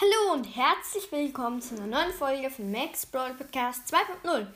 Hallo und herzlich willkommen zu einer neuen Folge von Max Brawl Podcast 2.0.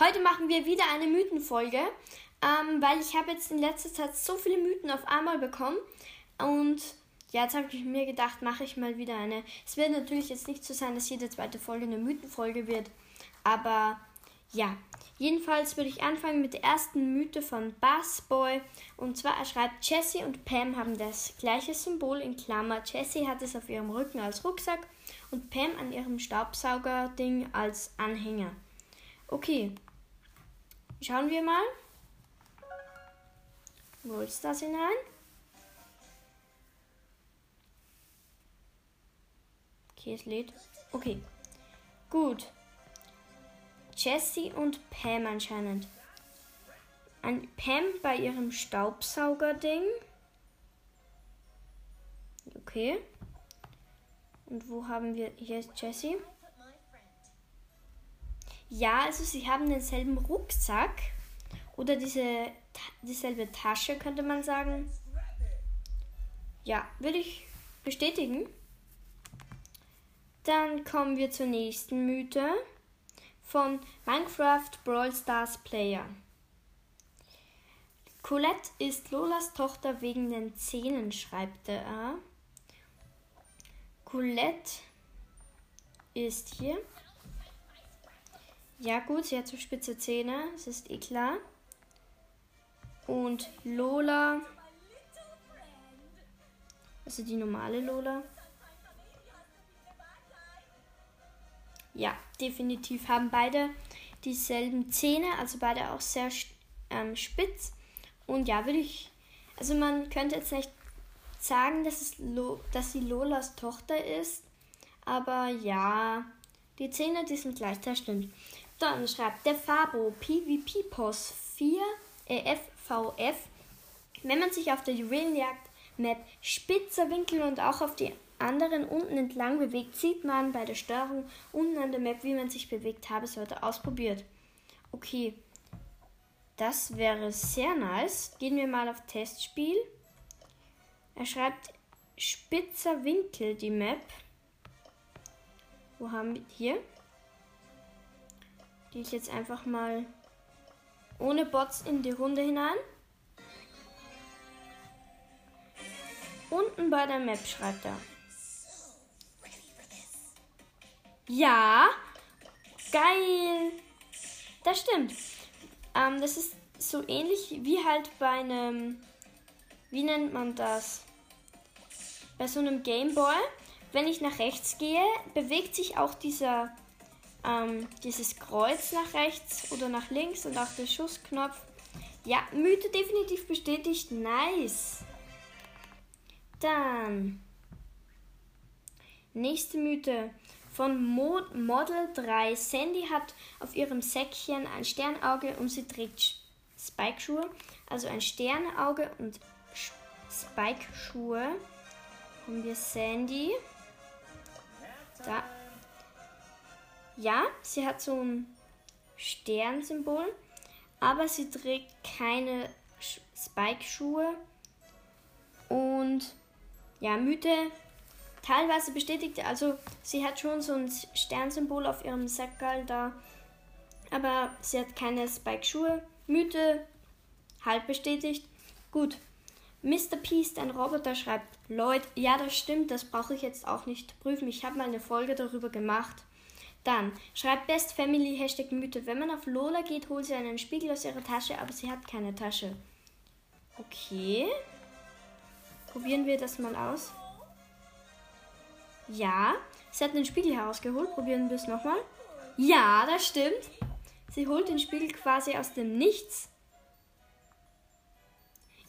Heute machen wir wieder eine Mythenfolge, ähm, weil ich habe jetzt in letzter Zeit so viele Mythen auf einmal bekommen und ja, jetzt habe ich mir gedacht, mache ich mal wieder eine. Es wird natürlich jetzt nicht so sein, dass jede zweite Folge eine Mythenfolge wird, aber ja, jedenfalls würde ich anfangen mit der ersten Mythe von Bassboy. Und zwar er schreibt, Jessie und Pam haben das gleiche Symbol in Klammer. Jessie hat es auf ihrem Rücken als Rucksack und Pam an ihrem Staubsaugerding als Anhänger. Okay, schauen wir mal. Wo ist das hinein? Okay, es lädt. Okay, gut. Jessie und Pam anscheinend. An Pam bei ihrem Staubsaugerding. Okay. Und wo haben wir. Hier ist Jessie. Ja, also sie haben denselben Rucksack. Oder diese dieselbe Tasche, könnte man sagen. Ja, würde ich bestätigen. Dann kommen wir zur nächsten Mythe von Minecraft Brawl Stars Player. Colette ist Lolas Tochter wegen den Zähnen, schreibt er. Colette ist hier. Ja gut, sie hat so spitze Zähne, das ist eh klar. Und Lola, also die normale Lola, Ja, definitiv haben beide dieselben Zähne, also beide auch sehr ähm, spitz. Und ja, würde ich, also man könnte jetzt nicht sagen, dass, es Lo, dass sie Lolas Tochter ist, aber ja, die Zähne, die sind gleich, das stimmt. Dann schreibt der Fabo PvP POS 4 äh, FVF, wenn man sich auf der Juwelenjagd Map spitzer Winkel und auch auf die anderen unten entlang bewegt, sieht man bei der Steuerung unten an der Map, wie man sich bewegt habe, sollte ausprobiert. Okay, das wäre sehr nice. Gehen wir mal auf Testspiel. Er schreibt spitzer Winkel die Map. Wo haben wir hier? Gehe ich jetzt einfach mal ohne Bots in die Runde hinein. Unten bei der Map schreibt er. Ja, geil. Das stimmt. Ähm, das ist so ähnlich wie halt bei einem, wie nennt man das? Bei so einem Gameboy. Wenn ich nach rechts gehe, bewegt sich auch dieser, ähm, dieses Kreuz nach rechts oder nach links und auch der Schussknopf. Ja, Mythe definitiv bestätigt. Nice. Dann. Nächste Mythe von Mod Model 3. Sandy hat auf ihrem Säckchen ein Sternauge und sie trägt Spike-Schuhe. Also ein Sternauge und Spike-Schuhe. Haben wir Sandy. Da. Ja, sie hat so ein Sternsymbol, aber sie trägt keine Spike-Schuhe. Und ja, Mythe teilweise bestätigt, also sie hat schon so ein Sternsymbol auf ihrem Säckerl da, aber sie hat keine Spike-Schuhe. Mythe, halb bestätigt. Gut. Mr. P ist ein Roboter, schreibt Lloyd. Ja, das stimmt, das brauche ich jetzt auch nicht prüfen. Ich habe mal eine Folge darüber gemacht. Dann schreibt Best Family Hashtag Mythe. Wenn man auf Lola geht, holt sie einen Spiegel aus ihrer Tasche, aber sie hat keine Tasche. Okay. Probieren wir das mal aus. Ja, sie hat den Spiegel herausgeholt. Probieren wir es nochmal. Ja, das stimmt. Sie holt den Spiegel quasi aus dem Nichts.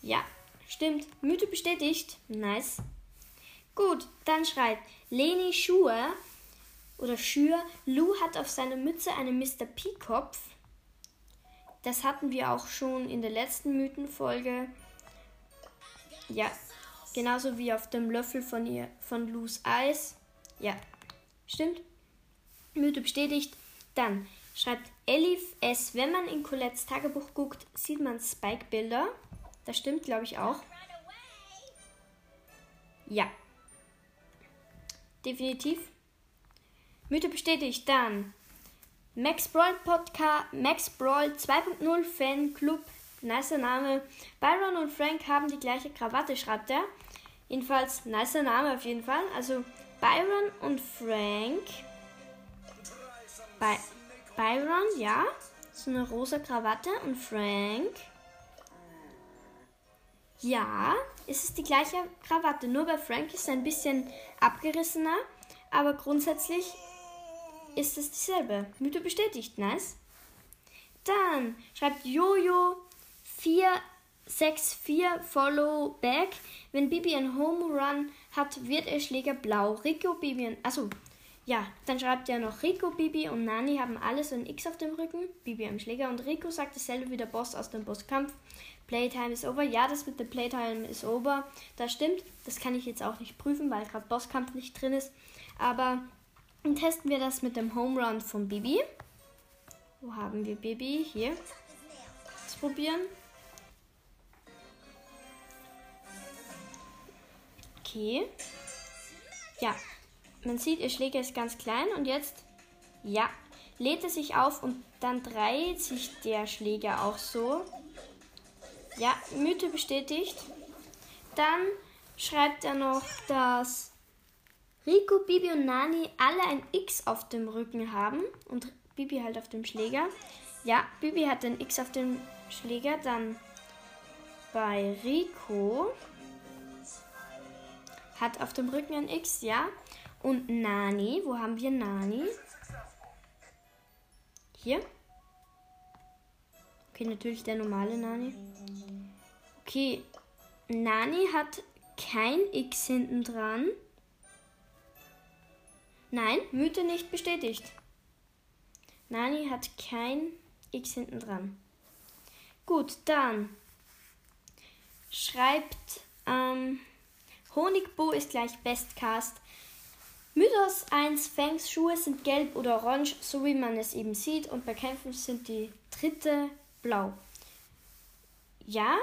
Ja, stimmt. Mythe bestätigt. Nice. Gut, dann schreibt Leni Schuhe oder Schür. Lou hat auf seiner Mütze einen Mr. P-Kopf. Das hatten wir auch schon in der letzten Mythenfolge. Ja, Genauso wie auf dem Löffel von ihr, von Lus Eis. Ja, stimmt. Mythe bestätigt. Dann schreibt Elif S. Wenn man in Colettes Tagebuch guckt, sieht man Spike-Bilder. Das stimmt, glaube ich, auch. Ja. Definitiv. Mythe bestätigt. Dann Max Brawl Podcast, Max Brawl 2.0 Fanclub. Nicer Name. Byron und Frank haben die gleiche Krawatte, schreibt er. Jedenfalls, nicer Name auf jeden Fall. Also Byron und Frank. By Byron, ja. So eine rosa Krawatte. Und Frank. Ja, es ist die gleiche Krawatte. Nur bei Frank ist es ein bisschen abgerissener. Aber grundsätzlich ist es dieselbe. Mythe bestätigt, nice. Dann schreibt Jojo 464 Follow Back. Wenn Bibi ein Home Run hat, wird er Schläger blau. Rico, Bibi und. Achso. Ja, dann schreibt er noch Rico, Bibi und Nani haben alle so ein X auf dem Rücken. Bibi am Schläger und Rico sagt dasselbe wie der Boss aus dem Bosskampf. Playtime is over. Ja, das mit der Playtime is over. Das stimmt. Das kann ich jetzt auch nicht prüfen, weil gerade Bosskampf nicht drin ist. Aber dann testen wir das mit dem Home Run von Bibi. Wo haben wir Bibi? Hier. Das probieren. Okay. Ja. Man sieht, ihr Schläger ist ganz klein und jetzt, ja, lädt er sich auf und dann dreht sich der Schläger auch so. Ja, Mythe bestätigt. Dann schreibt er noch, dass Rico, Bibi und Nani alle ein X auf dem Rücken haben und Bibi halt auf dem Schläger. Ja, Bibi hat ein X auf dem Schläger. Dann bei Rico hat auf dem Rücken ein X, ja. Und Nani, wo haben wir Nani? Hier. Okay, natürlich der normale Nani. Okay, Nani hat kein X hinten dran. Nein, Mythe nicht bestätigt. Nani hat kein X hinten dran. Gut, dann schreibt ähm, Honigbo ist gleich Bestcast. Mythos 1 Fangs Schuhe sind gelb oder orange, so wie man es eben sieht, und bei Kämpfen sind die dritte blau. Ja,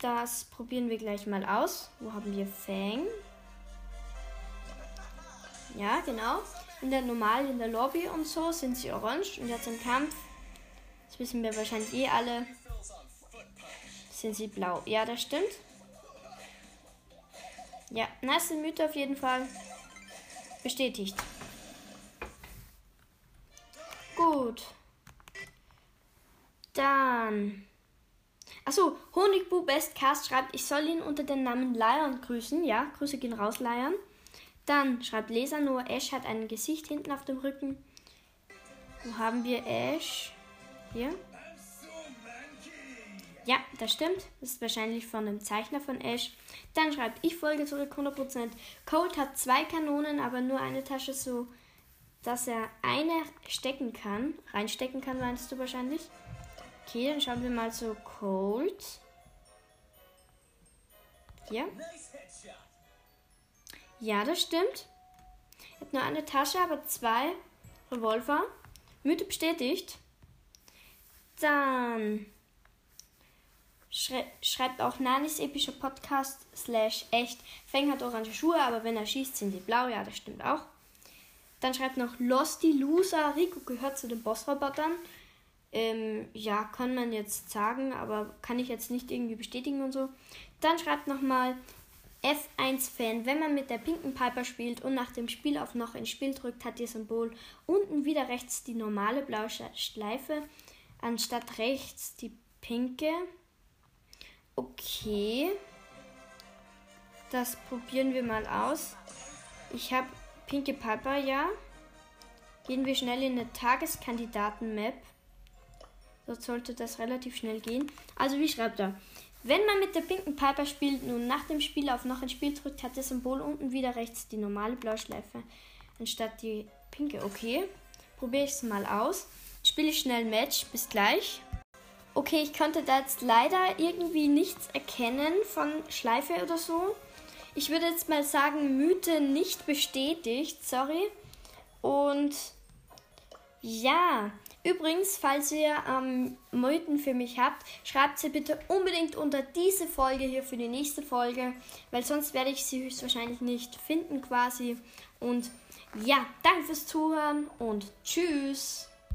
das probieren wir gleich mal aus. Wo haben wir Fang? Ja, genau. In der normal in der Lobby und so sind sie orange und jetzt im Kampf, das wissen wir wahrscheinlich eh alle, sind sie blau. Ja, das stimmt. Ja, nice Mythe auf jeden Fall. Bestätigt. Gut. Dann. Achso, Honigbu Bestcast schreibt, ich soll ihn unter dem Namen Lion grüßen. Ja, Grüße gehen raus, Lion. Dann schreibt Leser nur, Ash hat ein Gesicht hinten auf dem Rücken. Wo haben wir Ash? Hier. Ja, das stimmt. Das ist wahrscheinlich von einem Zeichner von Ash. Dann schreibt, ich folge zurück 100%. Cold hat zwei Kanonen, aber nur eine Tasche so, dass er eine stecken kann. Reinstecken kann, meinst du wahrscheinlich? Okay, dann schauen wir mal so Cold. Hier. Ja, das stimmt. Er hat nur eine Tasche, aber zwei Revolver. Mythe bestätigt. Dann schrei schreibt auch Nanis epischer Podcast slash echt. Feng hat orange Schuhe, aber wenn er schießt, sind die blau. Ja, das stimmt auch. Dann schreibt noch Losty Loser. Rico gehört zu den Bossrobotern. Ähm, ja, kann man jetzt sagen, aber kann ich jetzt nicht irgendwie bestätigen und so. Dann schreibt nochmal F1-Fan, wenn man mit der pinken Piper spielt und nach dem Spiel auf noch ein Spiel drückt, hat ihr Symbol unten wieder rechts die normale blaue Schleife, anstatt rechts die pinke. Okay. Das probieren wir mal aus. Ich habe pinke Piper, ja. Gehen wir schnell in eine Tageskandidaten-Map. Dort sollte das relativ schnell gehen. Also wie schreibt er? Wenn man mit der pinken Piper spielt und nach dem Spiel auf noch ein Spiel drückt, hat das Symbol unten wieder rechts die normale Blauschleife anstatt die pinke. Okay, probiere ich es mal aus. Spiele ich schnell Match. Bis gleich. Okay, ich konnte da jetzt leider irgendwie nichts erkennen von Schleife oder so. Ich würde jetzt mal sagen, Mythe nicht bestätigt. Sorry. Und ja, Übrigens, falls ihr ähm, Mythen für mich habt, schreibt sie bitte unbedingt unter diese Folge hier für die nächste Folge, weil sonst werde ich sie höchstwahrscheinlich nicht finden quasi. Und Ja, danke fürs Zuhören und tschüss.